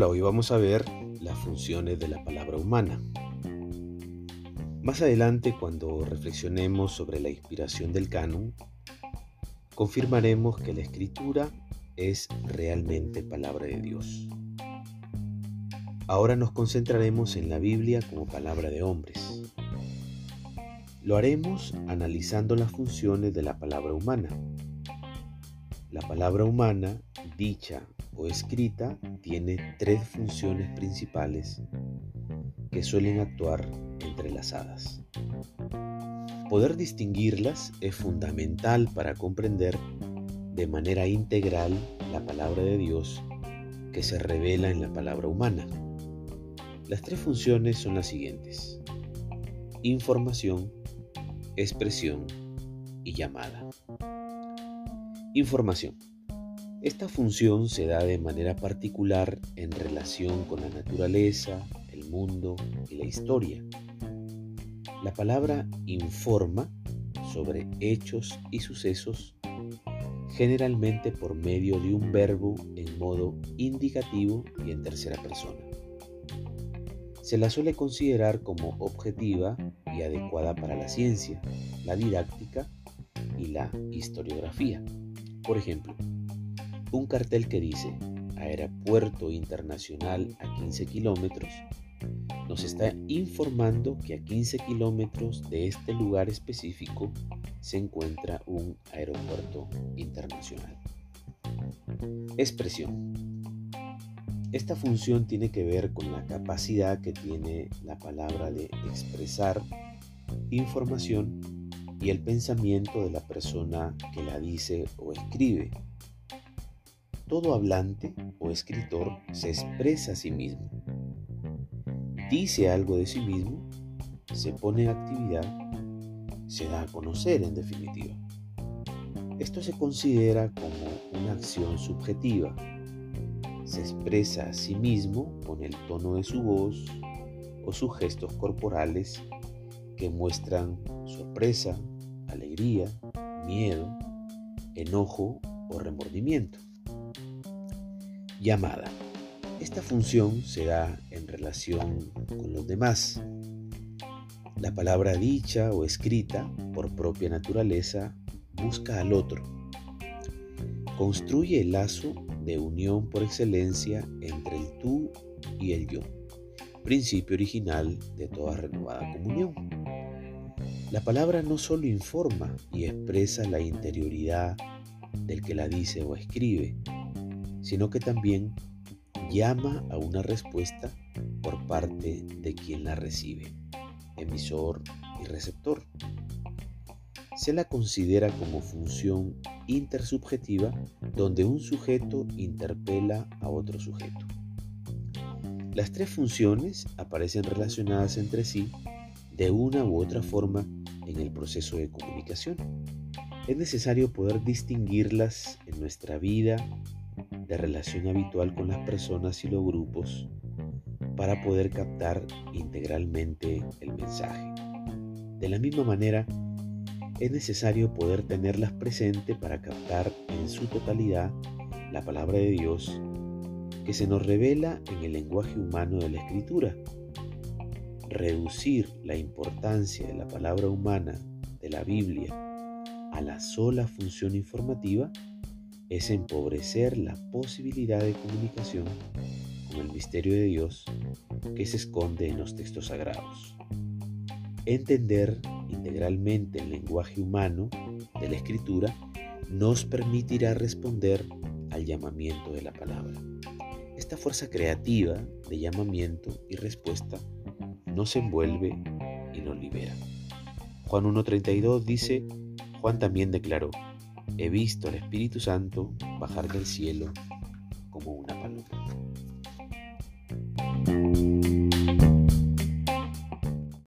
Hola, hoy vamos a ver las funciones de la palabra humana. Más adelante, cuando reflexionemos sobre la inspiración del canon, confirmaremos que la escritura es realmente palabra de Dios. Ahora nos concentraremos en la Biblia como palabra de hombres. Lo haremos analizando las funciones de la palabra humana. La palabra humana, dicha o escrita, tiene tres funciones principales que suelen actuar entrelazadas. Poder distinguirlas es fundamental para comprender de manera integral la palabra de Dios que se revela en la palabra humana. Las tres funciones son las siguientes. Información, expresión y llamada. Información. Esta función se da de manera particular en relación con la naturaleza, el mundo y la historia. La palabra informa sobre hechos y sucesos generalmente por medio de un verbo en modo indicativo y en tercera persona. Se la suele considerar como objetiva y adecuada para la ciencia, la didáctica y la historiografía. Por ejemplo, un cartel que dice Aeropuerto Internacional a 15 kilómetros nos está informando que a 15 kilómetros de este lugar específico se encuentra un aeropuerto internacional. Expresión. Esta función tiene que ver con la capacidad que tiene la palabra de expresar información y el pensamiento de la persona que la dice o escribe todo hablante o escritor se expresa a sí mismo. Dice algo de sí mismo, se pone en actividad, se da a conocer en definitiva. Esto se considera como una acción subjetiva. Se expresa a sí mismo con el tono de su voz o sus gestos corporales que muestran sorpresa, alegría, miedo, enojo o remordimiento. Llamada. Esta función se da en relación con los demás. La palabra dicha o escrita, por propia naturaleza, busca al otro. Construye el lazo de unión por excelencia entre el tú y el yo, principio original de toda renovada comunión. La palabra no solo informa y expresa la interioridad del que la dice o escribe, sino que también llama a una respuesta por parte de quien la recibe, emisor y receptor. Se la considera como función intersubjetiva donde un sujeto interpela a otro sujeto. Las tres funciones aparecen relacionadas entre sí de una u otra forma en el proceso de comunicación. Es necesario poder distinguirlas en nuestra vida de relación habitual con las personas y los grupos para poder captar integralmente el mensaje. De la misma manera, es necesario poder tenerlas presente para captar en su totalidad la palabra de Dios que se nos revela en el lenguaje humano de la escritura. Reducir la importancia de la palabra humana de la Biblia a la sola función informativa es empobrecer la posibilidad de comunicación con el misterio de Dios que se esconde en los textos sagrados. Entender integralmente el lenguaje humano de la escritura nos permitirá responder al llamamiento de la palabra. Esta fuerza creativa de llamamiento y respuesta nos envuelve y nos libera. Juan 1.32 dice, Juan también declaró, he visto al Espíritu Santo bajar del cielo como una paloma.